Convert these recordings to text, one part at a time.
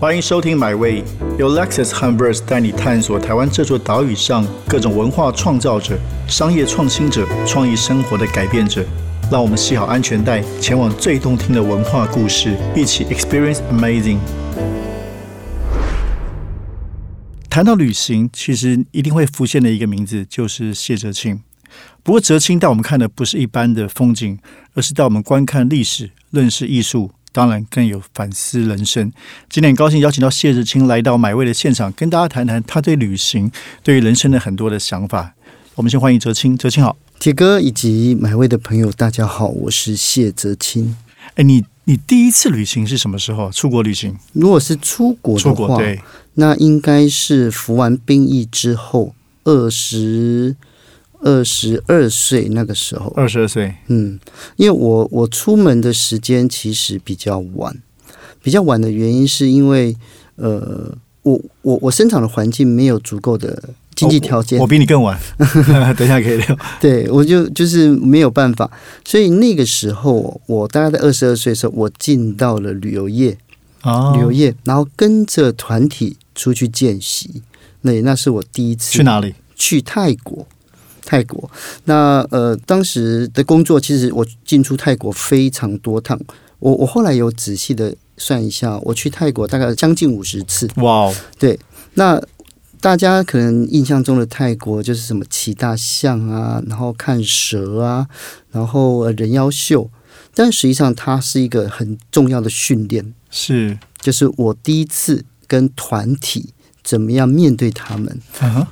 欢迎收听《My Way》，由 Lexus 和 Verse 带你探索台湾这座岛屿上各种文化创造者、商业创新者、创意生活的改变者。让我们系好安全带，前往最动听的文化故事，一起 Experience Amazing。谈到旅行，其实一定会浮现的一个名字就是谢哲青。不过，哲青带我们看的不是一般的风景，而是带我们观看历史、认识艺术。当然更有反思人生。今天很高兴邀请到谢志清来到买位的现场，跟大家谈谈他对旅行、对于人生的很多的想法。我们先欢迎哲青，哲青好，铁哥以及买位的朋友，大家好，我是谢哲青。哎，你你第一次旅行是什么时候？出国旅行？如果是出国的话，那应该是服完兵役之后二十。二十二岁那个时候，二十二岁，嗯，因为我我出门的时间其实比较晚，比较晚的原因是因为，呃，我我我生长的环境没有足够的经济条件，我比你更晚，等一下可以聊。对，我就就是没有办法，所以那个时候我大概在二十二岁的时候，我进到了旅游业。啊，旅游业，然后跟着团体出去见习，那那是我第一次去哪里？去泰国。泰国，那呃，当时的工作其实我进出泰国非常多趟，我我后来有仔细的算一下，我去泰国大概将近五十次。哇，对，那大家可能印象中的泰国就是什么骑大象啊，然后看蛇啊，然后人妖秀，但实际上它是一个很重要的训练，是，就是我第一次跟团体怎么样面对他们，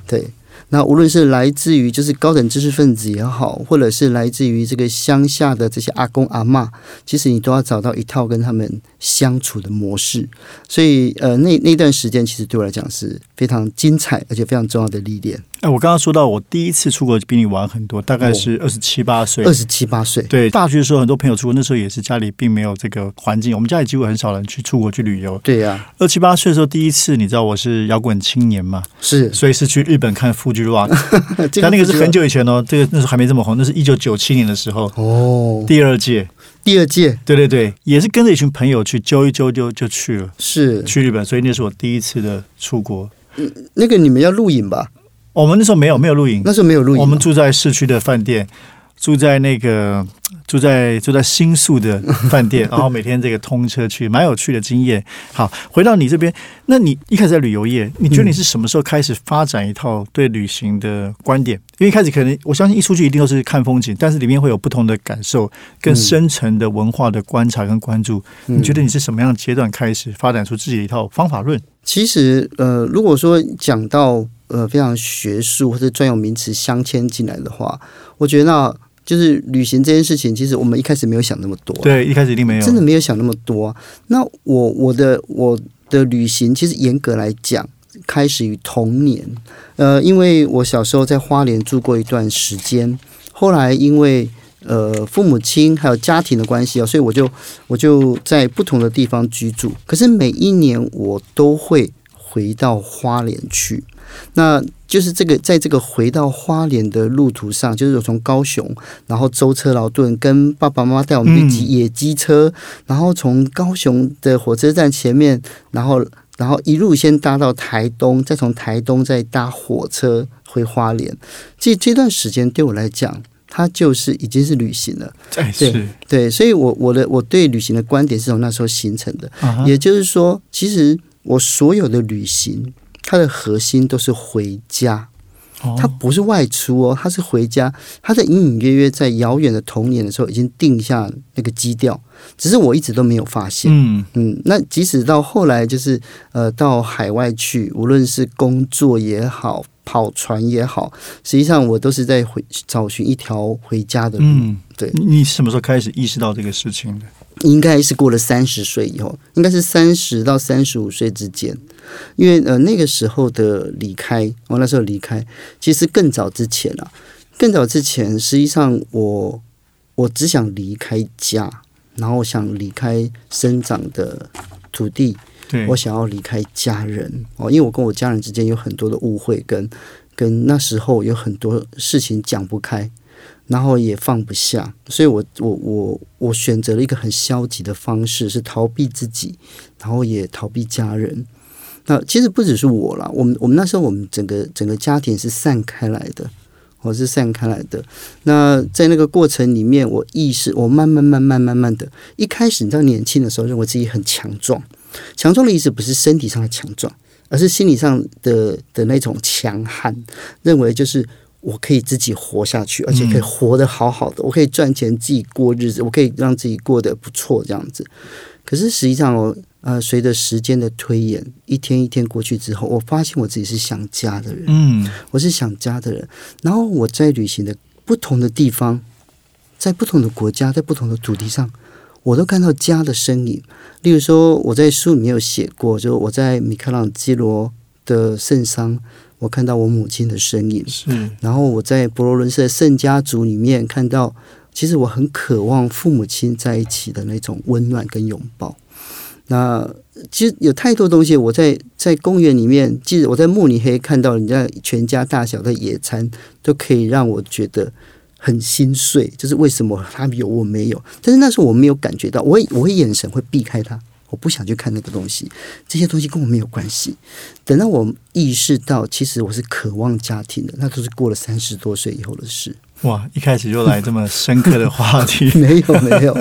对。那无论是来自于就是高等知识分子也好，或者是来自于这个乡下的这些阿公阿妈，其实你都要找到一套跟他们相处的模式。所以，呃，那那段时间其实对我来讲是非常精彩而且非常重要的历练。哎，我刚刚说到我第一次出国比你晚很多，大概是二十七八岁。二十七八岁，对，大学的时候很多朋友出国，那时候也是家里并没有这个环境，我们家里几乎很少人去出国去旅游。对呀，二七八岁的时候第一次，你知道我是摇滚青年嘛？是，所以是去日本看富士 rock。但那个是很久以前哦，这个那时候还没这么红，那是一九九七年的时候哦，第二届，第二届，对对对，也是跟着一群朋友去揪一揪就就去了，是去日本，所以那是我第一次的出国。嗯，那个你们要录影吧？我们那时候没有没有露营，那时候没有露营，我们住在市区的饭店，住在那个住在住在新宿的饭店，然后每天这个通车去，蛮有趣的经验。好，回到你这边，那你一开始在旅游业，你觉得你是什么时候开始发展一套对旅行的观点？因为一开始可能我相信一出去一定都是看风景，但是里面会有不同的感受，更深层的文化的观察跟关注。你觉得你是什么样的阶段开始发展出自己的一套方法论？其实，呃，如果说讲到呃，非常学术或者专有名词镶嵌进来的话，我觉得那就是旅行这件事情，其实我们一开始没有想那么多。对，一开始一定没有，真的没有想那么多。那我我的我的旅行，其实严格来讲，开始于童年。呃，因为我小时候在花莲住过一段时间，后来因为呃父母亲还有家庭的关系啊，所以我就我就在不同的地方居住。可是每一年我都会回到花莲去。那就是这个，在这个回到花莲的路途上，就是从高雄，然后舟车劳顿，跟爸爸妈妈带我们去野鸡车，然后从高雄的火车站前面，然后然后一路先搭到台东，再从台东再搭火车回花莲。这这段时间对我来讲，它就是已经是旅行了。对对，所以我我的我对旅行的观点是从那时候形成的。也就是说，其实我所有的旅行。它的核心都是回家，他不是外出哦，他是回家。他在隐隐约约在遥远的童年的时候已经定下那个基调，只是我一直都没有发现。嗯嗯，那即使到后来，就是呃到海外去，无论是工作也好，跑船也好，实际上我都是在回找寻一条回家的路。对，你什么时候开始意识到这个事情的？应该是过了三十岁以后，应该是三十到三十五岁之间，因为呃那个时候的离开，我那时候离开，其实更早之前啊，更早之前，实际上我我只想离开家，然后想离开生长的土地，我想要离开家人哦，因为我跟我家人之间有很多的误会，跟跟那时候有很多事情讲不开，然后也放不下，所以我我我我选择了一个很消极的方式，是逃避自己，然后也逃避家人。那其实不只是我啦，我们我们那时候我们整个整个家庭是散开来的，我是散开来的。那在那个过程里面，我意识，我慢慢慢慢慢慢的，一开始你知道年轻的时候认为自己很强壮，强壮的意思不是身体上的强壮，而是心理上的的那种强悍，认为就是我可以自己活下去，而且可以活得好好的，我可以赚钱自己过日子，我可以让自己过得不错这样子。可是实际上我。呃，随着时间的推演，一天一天过去之后，我发现我自己是想家的人。嗯，我是想家的人。然后我在旅行的不同的地方，在不同的国家，在不同的土地上，我都看到家的身影。例如说，我在书里面有写过，就我在米开朗基罗的圣桑，我看到我母亲的身影。是。然后我在博罗伦斯的圣家族里面看到，其实我很渴望父母亲在一起的那种温暖跟拥抱。那其实有太多东西，我在在公园里面，即使我在慕尼黑看到人家全家大小的野餐，都可以让我觉得很心碎。就是为什么他有我没有？但是那时候我没有感觉到，我我会眼神会避开他，我不想去看那个东西。这些东西跟我没有关系。等到我意识到，其实我是渴望家庭的，那都是过了三十多岁以后的事。哇！一开始就来这么深刻的话题，没有没有。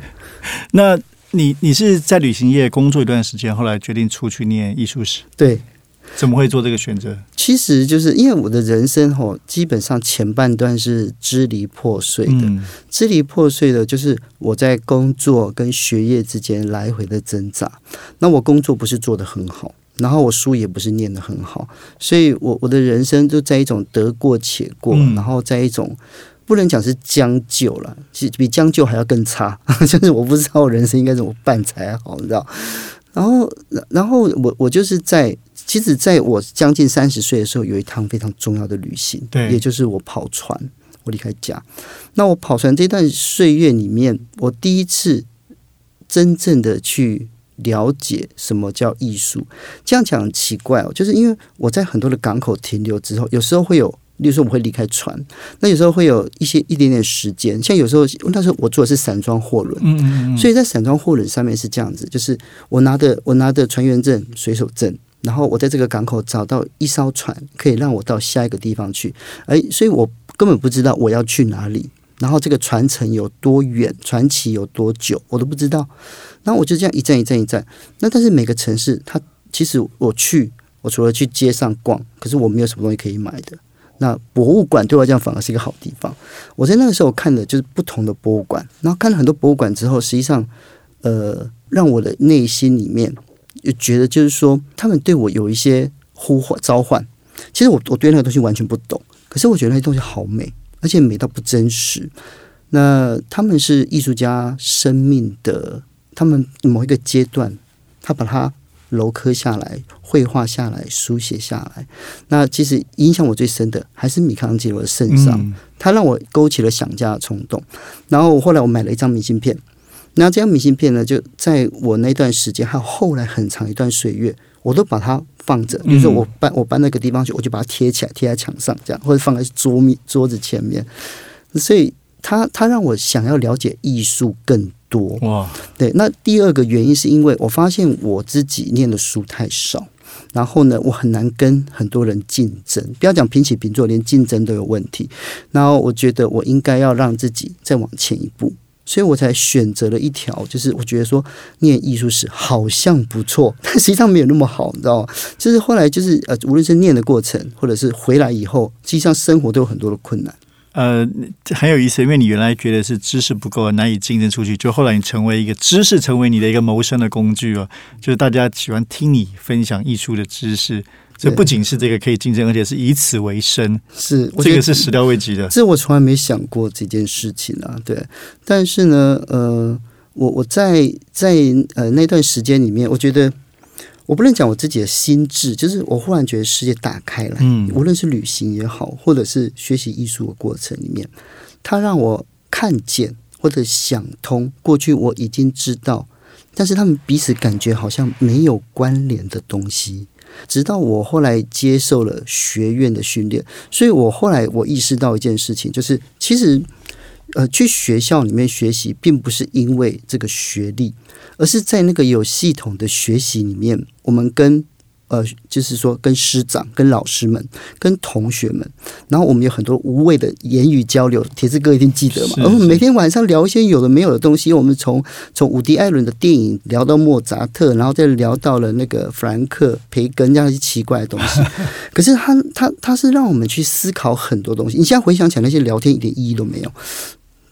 那。你你是在旅行业工作一段时间，后来决定出去念艺术史。对，怎么会做这个选择？其实就是因为我的人生吼，基本上前半段是支离破碎的，支离破碎的，就是我在工作跟学业之间来回的挣扎。那我工作不是做的很好，然后我书也不是念的很好，所以我我的人生就在一种得过且过，然后在一种。不能讲是将就了，其实比将就还要更差。就是我不知道人生应该怎么办才好，你知道？然后，然后我我就是在，其实在我将近三十岁的时候，有一趟非常重要的旅行，对，也就是我跑船，我离开家。那我跑船这段岁月里面，我第一次真正的去了解什么叫艺术。这样讲很奇怪哦，就是因为我在很多的港口停留之后，有时候会有。例如说，我会离开船，那有时候会有一些一点点时间。像有时候，那时候我坐的是散装货轮，嗯嗯嗯，所以在散装货轮上面是这样子，就是我拿的我拿的船员证、水手证，然后我在这个港口找到一艘船，可以让我到下一个地方去。哎，所以我根本不知道我要去哪里，然后这个船程有多远，船期有多久，我都不知道。那我就这样一站一站一站。那但是每个城市，它其实我去，我除了去街上逛，可是我没有什么东西可以买的。那博物馆对我来讲反而是一个好地方。我在那个时候看的就是不同的博物馆，然后看了很多博物馆之后，实际上，呃，让我的内心里面就觉得，就是说，他们对我有一些呼唤召唤。其实我我对那个东西完全不懂，可是我觉得那些东西好美，而且美到不真实。那他们是艺术家生命的，他们某一个阶段，他把它。镂刻下来，绘画下来，书写下来。那其实影响我最深的还是米开朗基罗的圣上，他让我勾起了想家的冲动。然后后来我买了一张明信片，那这张明信片呢，就在我那段时间，还有后来很长一段岁月，我都把它放着。比如说我搬我搬那个地方去，我就把它贴起来，贴在墙上，这样或者放在桌面桌子前面。所以，它它让我想要了解艺术更。多哇，对，那第二个原因是因为我发现我自己念的书太少，然后呢，我很难跟很多人竞争，不要讲平起平坐，连竞争都有问题。然后我觉得我应该要让自己再往前一步，所以我才选择了一条，就是我觉得说念艺术史好像不错，但实际上没有那么好，你知道吗？就是后来就是呃，无论是念的过程，或者是回来以后，实际上生活都有很多的困难。呃，很有意思，因为你原来觉得是知识不够，难以竞争出去，就后来你成为一个知识，成为你的一个谋生的工具哦。就是大家喜欢听你分享艺术的知识，这不仅是这个可以竞争，而且是以此为生，是这个是始料未及的。这我从来没想过这件事情啊，对。但是呢，呃，我我在在呃那段时间里面，我觉得。我不能讲我自己的心智，就是我忽然觉得世界打开了。嗯，无论是旅行也好，或者是学习艺术的过程里面，它让我看见或者想通过去我已经知道，但是他们彼此感觉好像没有关联的东西。直到我后来接受了学院的训练，所以我后来我意识到一件事情，就是其实呃，去学校里面学习，并不是因为这个学历，而是在那个有系统的学习里面，我们跟呃，就是说跟师长、跟老师们、跟同学们，然后我们有很多无谓的言语交流。铁子哥一定记得嘛？我们每天晚上聊一些有的没有的东西。我们从从伍迪·艾伦的电影聊到莫扎特，然后再聊到了那个弗兰克·培根这样一些奇怪的东西。可是他他他是让我们去思考很多东西。你现在回想起来，那些聊天一点意义都没有。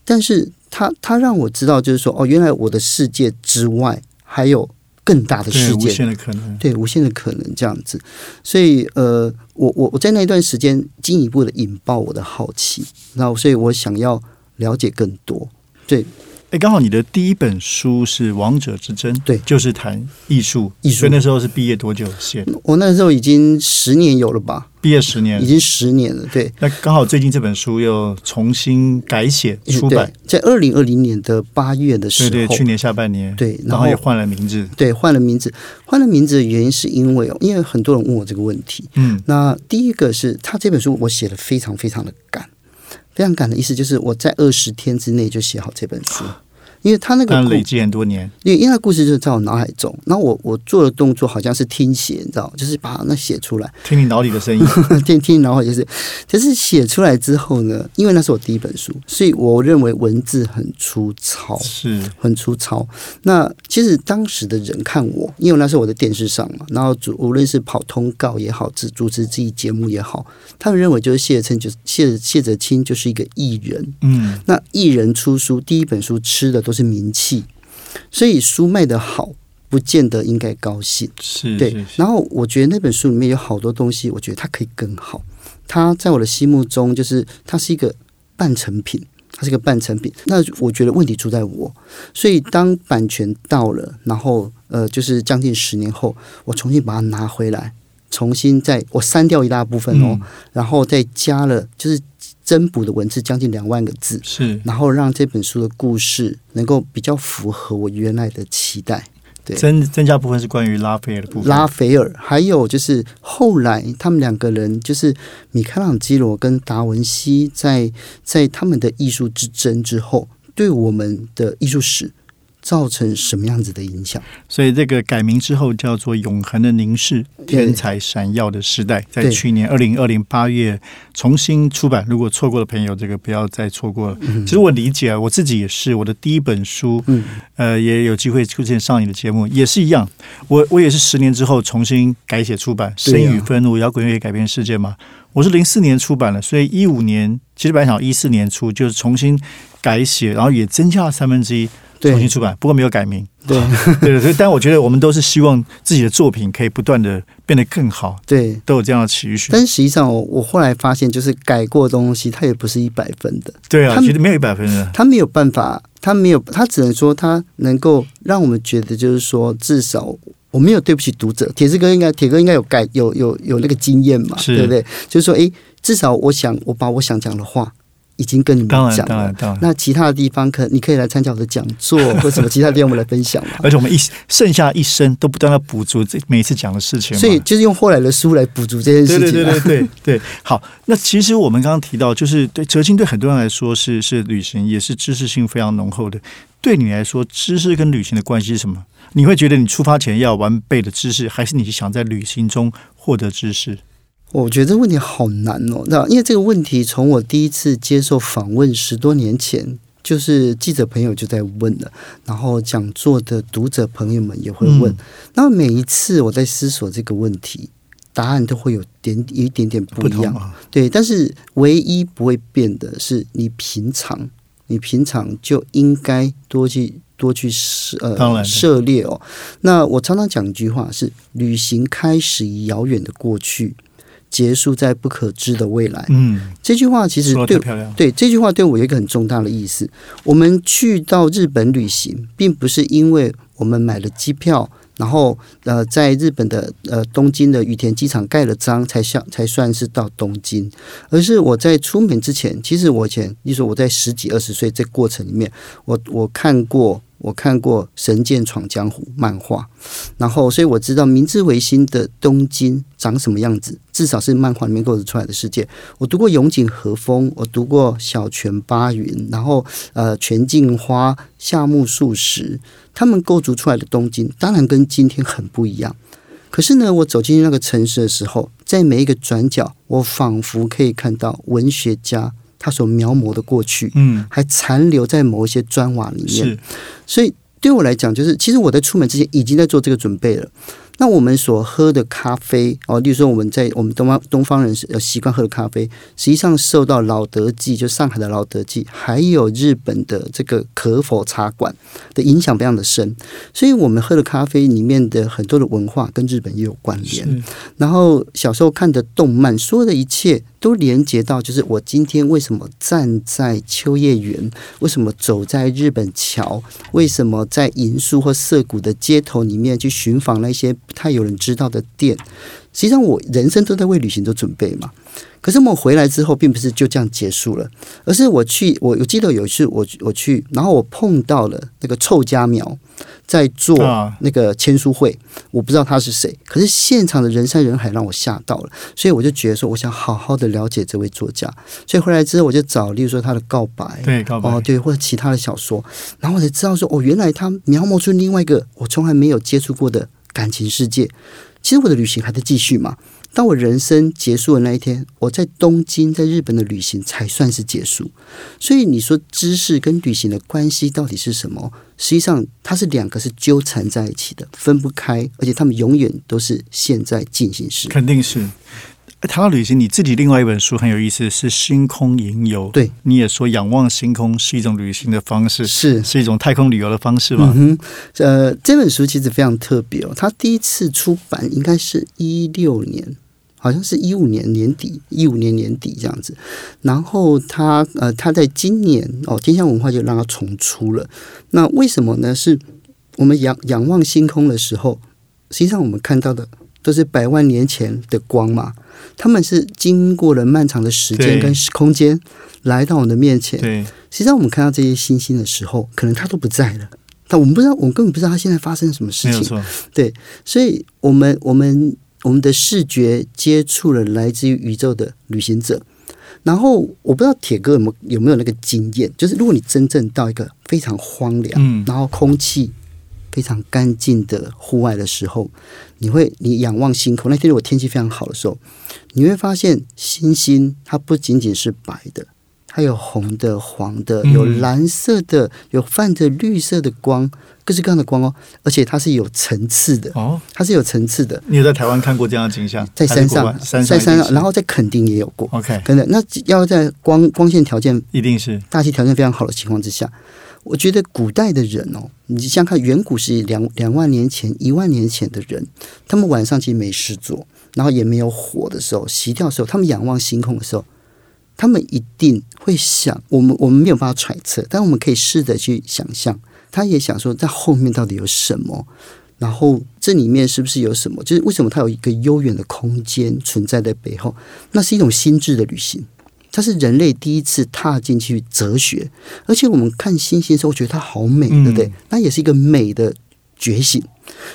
但是他他让我知道，就是说，哦，原来我的世界之外还有更大的对世界。无限的可能。对无限的可能这样子，所以呃，我我我在那段时间进一步的引爆我的好奇，然后所以我想要了解更多。对哎，刚好你的第一本书是《王者之争》，对就是谈艺术。艺术所以那时候是毕业多久写的？我那时候已经十年有了吧，毕业十年已。经十年了。对，那刚好最近这本书又重新改写出版，在二零二零年的八月的时候，对对，去年下半年，对然后然后也换了名字，对换了名字，换了名字的原因是因为哦，因为很多人问我这个问题。嗯，那第一个是他这本书我写的非常非常的赶，非常赶的意思就是我在二十天之内就写好这本书，因为他那个累积很多年，因为因为他故事就是在我脑海中，然后我我做的动作好像是听写，你知道，就是把那写出来，听你脑里的声音，听 听，然后就是，就是写出来之后呢，因为那是我第一本书，所以我认为文字很粗糙，是。很粗糙。那其实当时的人看我，因为那是我的电视上嘛，然后主无论是跑通告也好，主主持自己节目也好，他们认为就是谢哲就是谢谢哲清就是一个艺人，嗯，那艺人出书，第一本书吃的都是名气，所以书卖得好，不见得应该高兴。对是是，是然后我觉得那本书里面有好多东西，我觉得它可以更好。它在我的心目中，就是它是一个半成品，它是一个半成品。那我觉得问题出在我，所以当版权到了，然后呃，就是将近十年后，我重新把它拿回来，重新再我删掉一大部分哦，嗯然后再加了就是增补的文字将近两万个字，是。然后让这本书的故事能够比较符合我原来的期待。对。增增加部分是关于拉斐尔的部分，拉斐尔，还有就是后来他们两个人，就是米开朗基罗跟达文西在在他们的艺术之争之后，对我们的艺术史造成什么样子的影响？所以这个改名之后叫做《永恒的凝视：天才闪耀的时代》，在去年二零二零八月重新出版。如果错过的朋友，这个不要再错过了。其实我理解啊，我自己也是，我的第一本书，嗯，呃，也有机会出现上你的节目，也是一样。我我也是十年之后重新改写出版《生与愤怒：摇滚乐改变世界》嘛。我是零四年出版的，所以一五年其实本来想一四年出，就是重新改写，然后也增加了三分之一。重新出版，不过没有改名。对 对所以，但我觉得我们都是希望自己的作品可以不断的变得更好，对。都有这样的期许。但实际上我，我后来发现，就是改过的东西，它也不是一百分的，对啊，其实没有一百分的。它没有办法，它没有，它只能说它能够让我们觉得，就是说，至少我没有对不起读者。铁子哥应该，铁哥应该有改，有有有那个经验嘛，是对不对？就是说，哎，至少我想，我把我想讲的话已经跟你们，讲了当然，。当然。那其他的地方可你可以来参加我的讲座 或什么其他地方我们来分享嘛。而且我们一剩下一生都不断的补足这每一次讲的事情。所以就是用后来的书来补足这件事情、啊。对对对对对对，好。那其实我们刚刚提到，就是对哲青对很多人来说是是旅行，也是知识性非常浓厚的。对你来说，知识跟旅行的关系是什么？你会觉得你出发前要完备的知识，还是你想在旅行中获得知识？我觉得这个问题好难哦，那因为这个问题从我第一次接受访问十多年前，就是记者朋友就在问了，然后讲座的读者朋友们也会问，嗯。那么每一次我在思索这个问题，答案都会有点有一点点不一样，啊，对，但是唯一不会变的是你平常，你平常就应该多去多去涉呃涉猎哦。那我常常讲一句话是：旅行开始于遥远的过去，结束在不可知的未来。嗯，这句话其实对。对这句话对我有一个很重大的意思。我们去到日本旅行，并不是因为我们买了机票，然后呃在日本的呃东京的羽田机场盖了章，才像才算是到东京，而是我在出门之前，其实我以前，例如说我在十几二十岁这过程里面，我我看过。我看过《神剑闯江湖》漫画，然后所以我知道明治维新的东京长什么样子，至少是漫画里面构筑出来的世界。我读过永井和风，我读过小泉八云，然后呃全镜花、夏目漱石，他们构筑出来的东京，当然跟今天很不一样。可是呢，我走进那个城市的时候，在每一个转角，我仿佛可以看到文学家他所描摹的过去，嗯，还残留在某一些砖瓦里面。是所以对我来讲，就是其实我在出门之前已经在做这个准备了。那我们所喝的咖啡哦，例如说我们在我们东方东方人是呃习惯喝的咖啡，实际上受到老德记，就上海的老德记，还有日本的这个可否茶馆的影响非常的深。所以我们喝的咖啡里面的很多的文化跟日本也有关联。然后小时候看的动漫，所有的一切都连接到，就是我今天为什么站在秋叶原，为什么走在日本桥，为什么在银树或涩谷的街头里面去寻访那些不太有人知道的店。实际上，我人生都在为旅行做准备嘛。可是我回来之后，并不是就这样结束了，而是我去，我我记得有一次我我去，然后我碰到了那个臭家苗在做啊。那个签书会，我不知道他是谁，可是现场的人山人海让我吓到了，所以我就觉得说，我想好好的了解这位作家，所以回来之后我就找，例如说他的告白，对告白。哦，对，或者其他的小说，然后我才知道说，哦，原来他描摹出另外一个我从来没有接触过的感情世界。其实我的旅行还在继续嘛。当我人生结束的那一天，我在东京，在日本的旅行才算是结束。所以你说知识跟旅行的关系到底是什么？实际上，它是两个是纠缠在一起的，分不开，而且他们永远都是现在进行时。肯定是。谈到旅行，你自己另外一本书很有意思，是《星空吟游》。对，你也说仰望星空是一种旅行的方式，是是一种太空旅游的方式吗？嗯哼，呃，这本书其实非常特别哦，它第一次出版应该是一六年，好像是一五年年底，一五年年底这样子。然后它呃，它在今年哦，天下文化就让它重出了。那为什么呢？是我们仰仰望星空的时候，实际上我们看到的都是百万年前的光嘛，他们是经过了漫长的时间跟时空间来到我们的面前。对，实际上，我们看到这些星星的时候，可能它都不在了。但我们不知道，我们根本不知道它现在发生了什么事情。没有错。所以，我们我们我们的视觉接触了来自于宇宙的旅行者。然后，我不知道铁哥有没有有没有那个经验，就是如果你真正到一个非常荒凉，嗯然后空气非常干净的户外的时候，你会你仰望星空。那天如果天气非常好的时候，你会发现星星它不仅仅是白的，它有红的、黄的，嗯有蓝色的，有泛着绿色的光，各式各样的光哦，而且它是有层次的，哦，它是有层次的，你有在台湾看过这样的景象？在山上在山上，然后在垦丁也有过。OK，真的那要在光光线条件、一定是大气条件非常好的情况之下，我觉得古代的人哦，你想想看，远古是两两万年前、一万年前的人，他们晚上其实没事做，然后也没有火的时候，洗掉的时候，他们仰望星空的时候，他们一定会想，我们我们没有办法揣测，但我们可以试着去想象，他也想说，在后面到底有什么。然后这里面是不是有什么？就是为什么它有一个悠远的空间存在在背后？那是一种心智的旅行，它是人类第一次踏进去哲学，而且我们看星星的时候，觉得它好美，嗯对不对？那也是一个美的觉醒。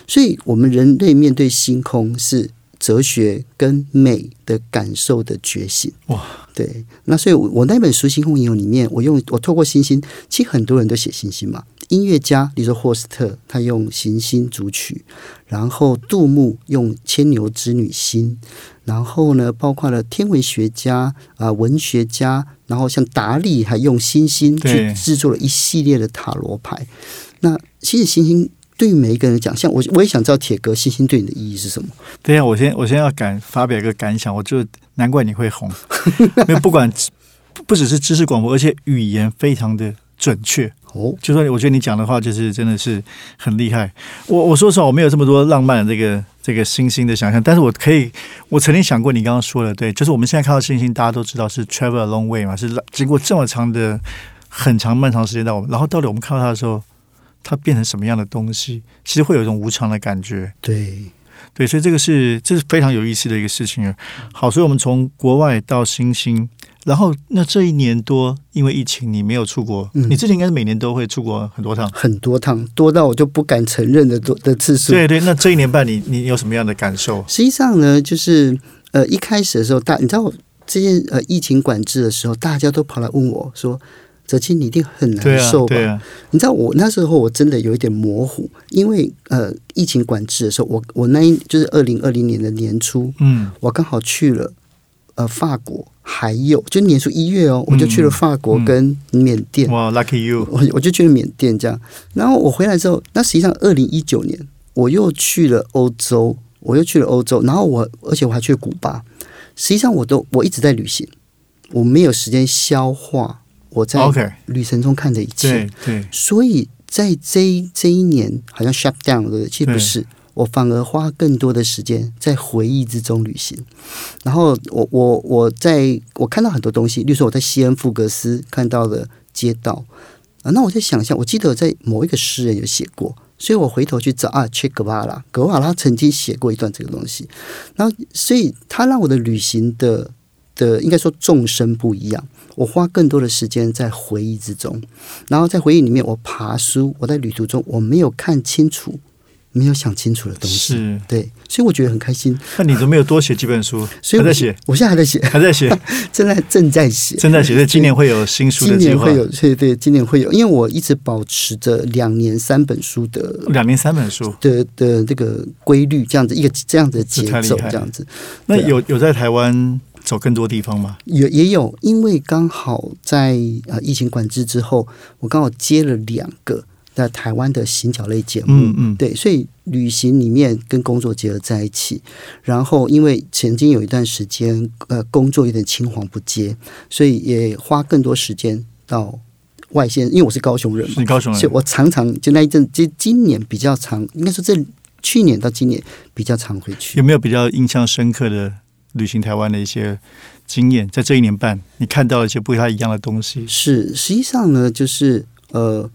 所以，我们人类面对星空是哲学跟美的感受的觉醒。哇，对。那所以我，我那本书《星空影游》里面，我用我透过星星，其实很多人都写星星嘛。音乐家，比如说霍斯特，他用行星组曲；然后杜牧用牵牛织女星；然后呢，包括了天文学家啊、文学家，然后像达利还用星星去对制作了一系列的塔罗牌。那其实星星对于每一个人讲，像我我也想知道铁哥星星对你的意义是什么？等一下，我先我先要感发表一个感想，我就难怪你会红，因为不管不不只是知识广播，而且语言非常的准确。哦，就说我觉得你讲的话就是真的是很厉害。我我说实话，我没有这么多浪漫的这个这个星星的想象，但是我可以，我曾经想过你刚刚说的，对，就是我们现在看到星星，大家都知道是 travel a long way 嘛，是经过这么长的很长漫长时间到我们，然后到底我们看到它的时候，它变成什么样的东西，其实会有一种无常的感觉。对，对，所以这个是这是非常有意思的一个事情啊。好，所以我们从国外到新兴然后那这一年多，因为疫情你没有出国，嗯你之前应该是每年都会出国很多趟。很多趟，多到我就不敢承认的多的次数。对对，那这一年半你你有什么样的感受？实际上呢，就是呃一开始的时候，大你知道这件呃疫情管制的时候，大家都跑来问我说：“泽清，你一定很难受吧？”你知道我那时候我真的有一点模糊，因为呃疫情管制的时候，我我那一就是二零二零年的年初，嗯，我刚好去了呃法国，还有就年初一月哦，我就去了法国嗯。跟缅甸。哇，lucky you，我我就去了缅甸这样，然后我回来之后，那实际上二零一九年我又去了欧洲，我又去了欧洲，然后我而且我还去了古巴，实际上我都我一直在旅行，我没有时间消化我在旅程中看的一切，对对，所以在这一这一年好像 shut down 了？其实不是，我反而花更多的时间在回忆之中旅行。然后我我我在我看到很多东西，例如说我在西恩福格斯看到的街道啊，那我在想象，我记得我在某一个诗人有写过。所以我回头去找啊，切格瓦拉，格瓦拉曾经写过一段这个东西，然后所以他让我的旅行的的应该说众生不一样，我花更多的时间在回忆之中，然后在回忆里面，我爬书，我在旅途中我没有看清楚，没有想清楚的东西，是。对，所以我觉得很开心。那你怎么没有多写几本书？所以我还在写，我现在还在写，还在写，正在正在写，正在写。所以今年会有新书的计划。今年会，有，对对，今年会有，因为我一直保持着两年三本书的两年三本书。的的这个规律，这样子一个这样子的节奏，这样子。那有有在台湾走更多地方吗？也也有，因为刚好在呃疫情管制之后，我刚好接了两个在台湾的行脚类节目，嗯嗯，对，所以旅行里面跟工作结合在一起。然后因为曾经有一段时间，呃，工作有点青黄不接，所以也花更多时间到外县，因为我是高雄人嘛是，你高雄人所以。我常常就那一阵，就今年比较长，应该说这去年到今年比较常回去有。没有比较印象深刻的旅行台湾的一些经验？在这一年半，你看到了一些不太一样的东西。是，实际上呢，就是呃，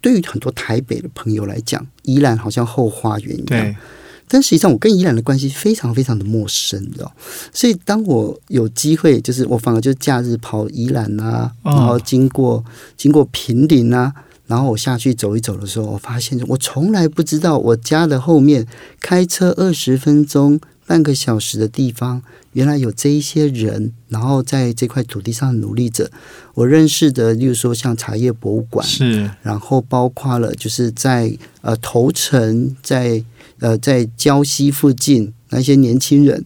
对于很多台北的朋友来讲，宜兰好像后花园一样对，，但实际上我跟宜兰的关系非常非常的陌生，你知道？所以当我有机会，就是我反而就假日跑宜兰啊，哦然后经过经过平林啊，然后我下去走一走的时候，我发现我从来不知道我家的后面开车二十分钟、半个小时的地方，原来有这一些人，然后在这块土地上努力着。我认识的，例如说像茶叶博物馆，是然后包括了就是在呃头城，在呃在礁溪附近那些年轻人，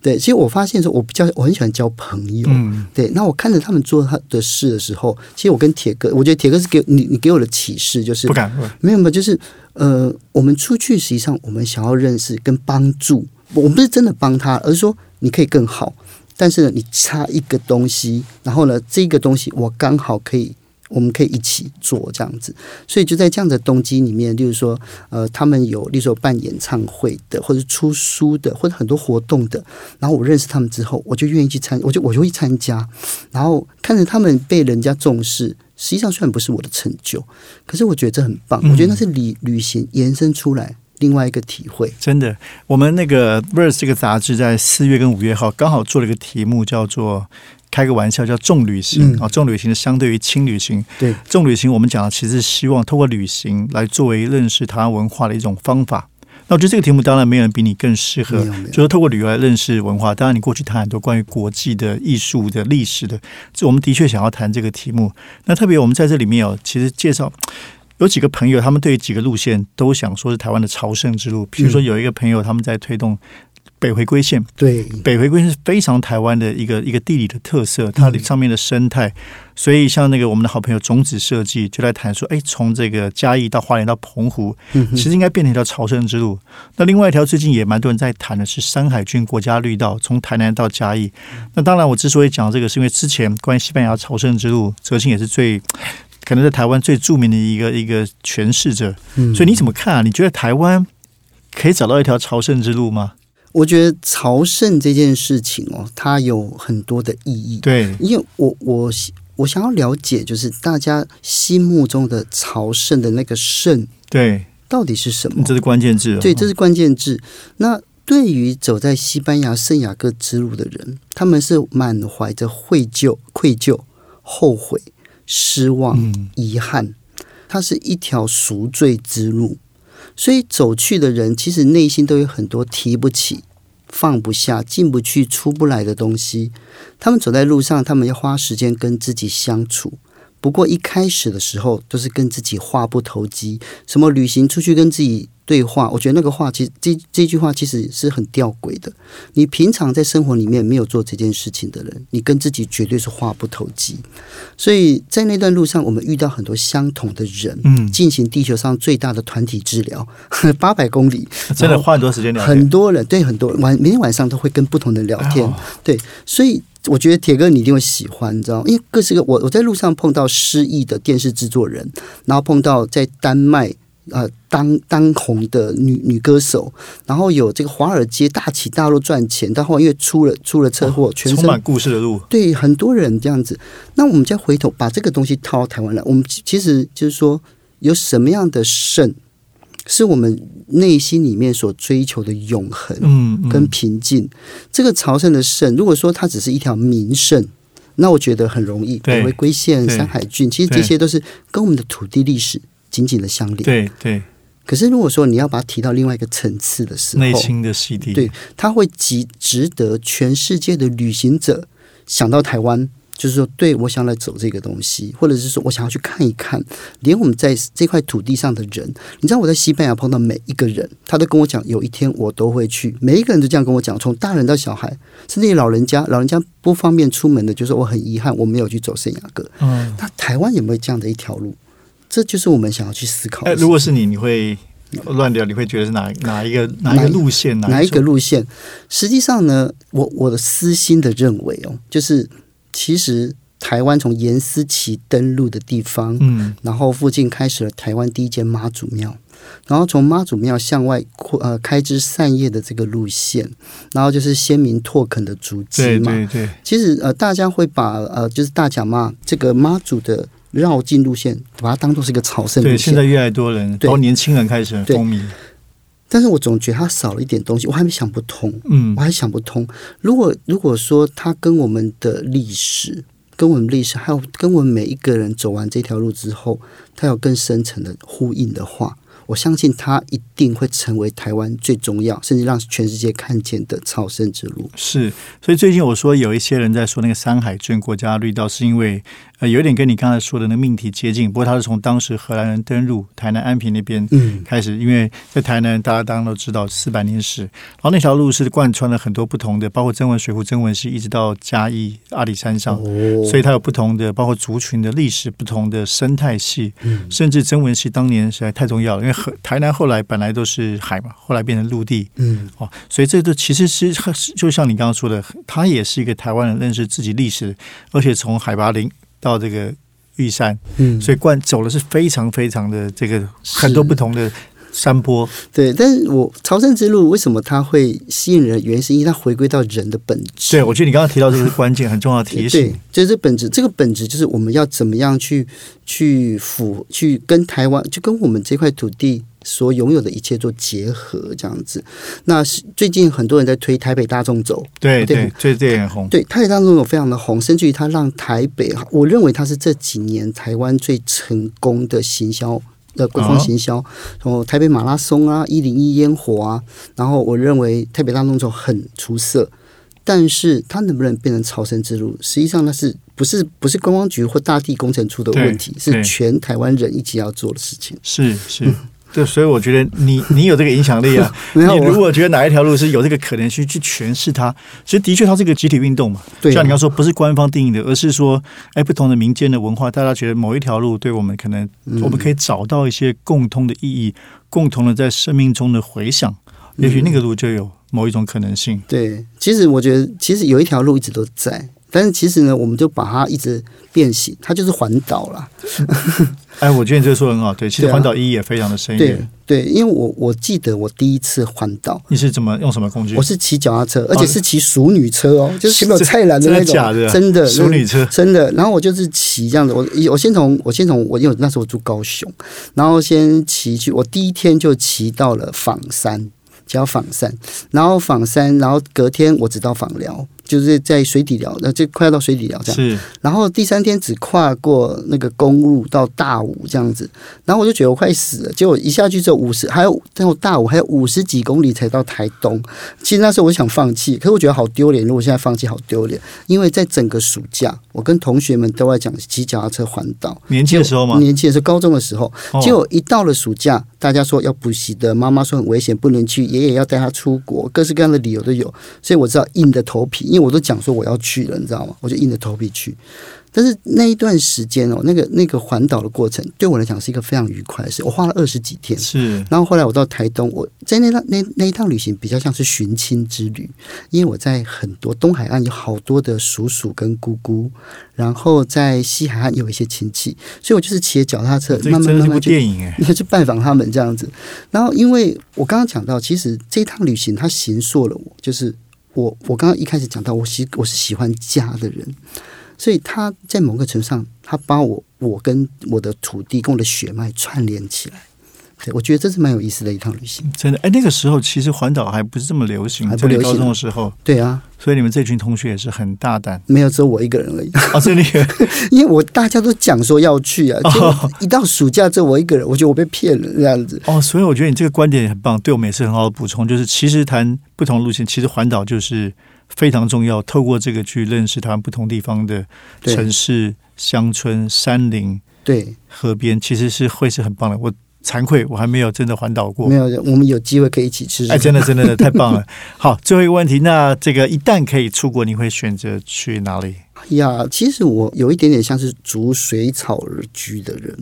对，其实我发现说，我比较我很喜欢交朋友，嗯，对，那我看着他们做他的事的时候，其实我跟铁哥，我觉得铁哥是给你你给我的启示就是不敢问。没有没有，就是呃，我们出去实际上我们想要认识跟帮助，我们不是真的帮他，而是说你可以更好。但是呢，你差一个东西，然后呢，这个东西我刚好可以，我们可以一起做这样子。所以就在这样的动机里面，例如说，呃，他们有，例如说办演唱会的，或者出书的，或者很多活动的。然后我认识他们之后，我就愿意去参，我就我就会参加，然后看着他们被人家重视。实际上虽然不是我的成就，可是我觉得这很棒。我觉得那是旅旅行延伸出来另外一个体会。真的，我们那个《Verse》这个杂志在四月跟五月号刚好做了一个题目，叫做“开个玩笑”，叫“重旅行”嗯啊。重旅行是相对于轻旅行，对，重旅行我们讲的其实是希望透过旅行来作为认识台湾文化的一种方法。那我觉得这个题目当然没有人比你更适合就是透过旅游来认识文化。当然，你过去谈很多关于国际的艺术的历史的，这我们的确想要谈这个题目。那特别我们在这里面有其实介绍。有几个朋友，他们对几个路线都想说是台湾的朝圣之路。比如说，有一个朋友他们在推动北回归线，对，北回归线是非常台湾的一个一个地理的特色，它嗯上面的生态。所以，像那个我们的好朋友种子设计就在谈说，哎，从这个嘉义到花莲到澎湖，其实应该变成一条朝圣之路。那另外一条最近也蛮多人在谈的是山海军国家绿道，从台南到嘉义。那当然，我之所以讲这个，是因为之前关于西班牙朝圣之路，泽清也是最可能在台湾最著名的一个一个诠释者。嗯所以你怎么看啊？你觉得台湾可以找到一条朝圣之路吗？我觉得朝圣这件事情哦，它有很多的意义。对，因为我我我想要了解，就是大家心目中的朝圣的那个圣对，到底是什么？这是关键字、哦。对，这是关键字。那对于走在西班牙圣雅各之路的人，他们是满怀着愧疚、愧疚、后悔、失望、嗯遗憾，它是一条赎罪之路。所以走去的人，其实内心都有很多提不起、放不下、进不去、出不来的东西。他们走在路上，他们要花时间跟自己相处。不过一开始的时候，都是跟自己话不投机，什么旅行出去跟自己对话，我觉得那个话其实这这句话其实是很吊诡的。你平常在生活里面没有做这件事情的人，你跟自己绝对是话不投机。所以在那段路上，我们遇到很多相同的人，嗯，进行地球上最大的团体治疗，八百公里，真的花很多时间聊天很多人对很多人晚每天晚上都会跟不同的人聊天，哦对，所以我觉得铁哥你一定会喜欢，你知道？因为各式各我我在路上碰到失忆的电视制作人，然后碰到在丹麦呃当当红的女女歌手，然后有这个华尔街大起大落赚钱，但后来因为出了出了车祸，全身充满故事的路，对很多人这样子。那我们再回头把这个东西套到台湾来，我们其其实就是说，有什么样的圣是我们内心里面所追求的永恒跟平静？这个朝圣的圣，如果说它只是一条名胜。那我觉得很容易，回归线、山海郡，其实这些都是跟我们的土地历史紧紧的相连。对对，可是如果说你要把它提到另外一个层次的时候，内心的洗涤，对，它会极值得全世界的旅行者想到台湾，就是说，对我想来走这个东西，或者是说我想要去看一看，连我们在这块土地上的人，你知道我在西班牙碰到每一个人，他都跟我讲，有一天我都会去，每一个人都这样跟我讲，从大人到小孩，甚至于老人家，老人家不方便出门的，就是我很遗憾我没有去走圣雅各。嗯，那台湾有没有这样的一条路？这就是我们想要去思考的哎。如果是你，你会乱掉，你会觉得是哪哪一个哪一个路线，哪一个路线？实际上呢，我我的私心的认为哦，就是其实台湾从严思琪登陆的地方，嗯，然后附近开始了台湾第一间妈祖庙，然后从妈祖庙向外扩呃开枝散叶的这个路线，然后就是先民拓垦的足迹对嘛。对对，其实呃，大家会把呃就是大甲妈这个妈祖的绕进路线，把它当做是一个朝圣路对，现。在越来越多人，对包括年轻人开始风靡，但是我总觉得它少了一点东西，我还没想不通。嗯我还想不通，如果如果说它跟我们的历史、跟我们历史，还有跟我们每一个人走完这条路之后，它有更深层的呼应的话，我相信它一定会成为台湾最重要，甚至让全世界看见的朝圣之路。是，所以最近我说有一些人在说那个山海郡国家绿道，是因为呃有点跟你刚才说的那个命题接近，不过他是从当时荷兰人登陆台南安平那边嗯，开始，因为在台南大家当然都知道四百年史，然后那条路是贯穿了很多不同的，包括曾文水库、曾文溪，一直到嘉义阿里山上。哦，所以它有不同的，包括族群的历史、不同的生态系，嗯甚至曾文溪当年实在太重要了，因为河台南后来本来都是海嘛，后来变成陆地，嗯，哦，所以这都其实是就像你刚刚说的，它也是一个台湾人认识自己历史，而且从海拔零到这个玉山，嗯，所以贯走的是非常非常的这个很多不同的山坡。对。但是我朝圣之路为什么它会吸引人？原因是因为它回归到人的本质。对，我觉得你刚刚提到这个是关键，很重要的提对醒。，就是本质。这个本质就是我们要怎么样去去符去跟台湾，就跟我们这块土地所拥有的一切做结合，这样子。那是最近很多人在推台北大众走，对对对，这这也很红。对台北大众走非常的红，甚至于它让台北，我认为它是这几年台湾最成功的行销。的官方哦行销，然后台北马拉松啊，一零一烟火啊，然后我认为台北大众走很出色，但是它能不能变成朝圣之路，实际上那是不是不是观光局或大地工程出的问题，是全台湾人一起要做的事情。是是。对，所以我觉得你你有这个影响力啊。你如果觉得哪一条路是有这个可能性去诠释它，其实的确它是一个集体运动嘛。对啊像你刚说，不是官方定义的，而是说，哎，不同的民间的文化，大家觉得某一条路对我们可能，嗯我们可以找到一些共通的意义，共同的在生命中的回响，也许那个路就有某一种可能性。对，其实我觉得其实有一条路一直都在，但是其实呢，我们就把它一直变形，它就是环岛啦。哎，我觉得你这个说的很好，对，其实环岛意义也非常的深对远。对，因为我我记得我第一次环岛，你是怎么用什么工具？我是骑脚踏车，而且是骑熟女车哦，就是前面有菜篮的那种，的假的？真的熟女车。真的，然后我就是骑这样子，我我先从我先从我因为那时候我住高雄，然后先骑去，我第一天就骑到了仿山，就要访山，然后访山，然后隔天我只到访寮，就是在水底寮，那就快要到水底寮这样。是然后第三天只跨过那个公路到大武这样子，然后我就觉得我快死了。结果一下去只有五十，还有到大武还有五十几公里才到台东。其实那时候我想放弃，可是我觉得好丢脸。如果现在放弃，好丢脸，因为在整个暑假，我跟同学们都在讲骑脚踏车环岛。年轻的时候吗？年轻的时候，高中的时候，哦结果一到了暑假，大家说要补习的，妈妈说很危险，不能去，爷爷要带他出国，各式各样的理由都有，所以我知道硬着头皮，因为我都讲说我要去了，你知道吗？我就硬着头皮去。但是那一段时间哦，那个那个环岛的过程对我来讲是一个非常愉快的事，我花了二十几天。是然后后来我到台东，我在那趟那那一趟旅行比较像是寻亲之旅，因为我在很多东海岸有好多的叔叔跟姑姑，然后在西海岸有一些亲戚，所以我就是骑着脚踏车慢慢慢慢去电影 去拜访他们这样子。然后，因为我刚刚讲到，其实这趟旅行它形塑了我，就是我我刚刚一开始讲到，我喜我是喜欢家的人，所以他在某个程度上，他把我我跟我的土地跟我的血脉串联起来。对，我觉得这是蛮有意思的一趟旅行。真的哎，那个时候其实环岛还不是这么流行，还不流行啊在你高中的时候，对啊，所以你们这群同学也是很大胆没有只有我一个人而已，哦，这里个 因为我大家都讲说要去啊，就一到暑假只有我一个人，我觉得我被骗了这样子。哦，所以我觉得你这个观点也很棒，对我们也是很好的补充。就是其实谈不同路线，其实环岛就是非常重要，透过这个去认识台湾不同地方的城市、乡村、山林、对，河边，其实是会是很棒的。我惭愧，我还没有真的环岛过没。有，我们有机会可以一起吃吃哎，真的，真的，太棒了！好，最后一个问题，那这个一旦可以出国，你会选择去哪里？呀，其实我有一点点像是逐水草而居的人。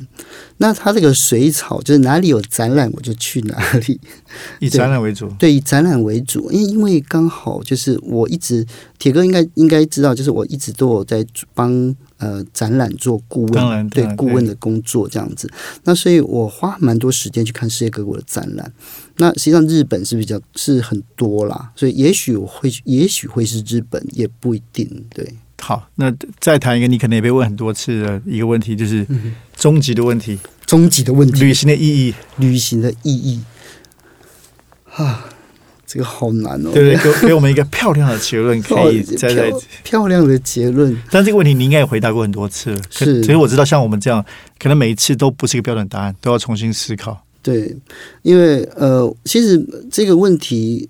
那他这个水草就是哪里有展览我就去哪里，以展览为主。对，以展览为主。因为因为刚好就是我一直铁哥应该应该知道，就是我一直都有在帮呃展览做顾问，对顾问的工作这样子。那所以我花蛮多时间去看世界各国的展览。那实际上日本是比较是很多啦，所以也许我会也许会是日本，也不一定。对，好，那再谈一个你可能也被问很多次的一个问题，就是终极的问题：终极的问题。旅行的意义。旅行的意义啊，这个好难哦。对不对？给给我们一个漂亮的结论，可以 再来。漂漂亮的结论，但这个问题你应该也回答过很多次了。是所以我知道，像我们这样，可能每一次都不是一个标准答案，都要重新思考。对，因为呃，其实这个问题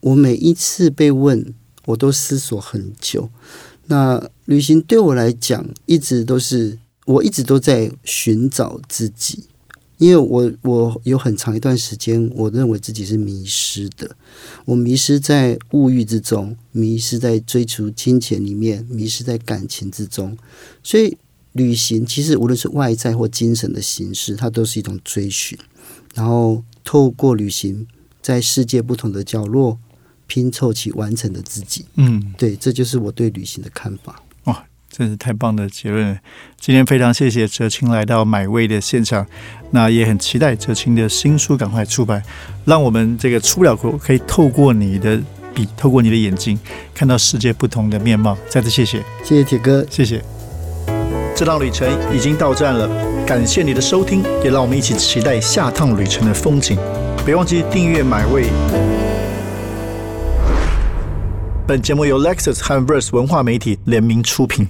我每一次被问，我都思索很久。那旅行对我来讲，一直都是我一直都在寻找自己，因为我我有很长一段时间，我认为自己是迷失的，我迷失在物欲之中，迷失在追逐金钱里面，迷失在感情之中，所以旅行其实无论是外在或精神的形式，它都是一种追寻。然后透过旅行，在世界不同的角落拼凑起完整的自己。嗯，对，这就是我对旅行的看法。真是太棒的结论了。今天非常谢谢哲青来到买位的现场，那也很期待哲青的新书赶快出版，让我们这个出不了国可以透过你的笔，透过你的眼睛，看到世界不同的面貌。再次谢谢，谢谢铁哥，谢谢。这趟旅程已经到站了，感谢你的收听，也让我们一起期待下趟旅程的风景。别忘记订阅买位。本节目由 Lexus 和 Verse 文化媒体联名出品。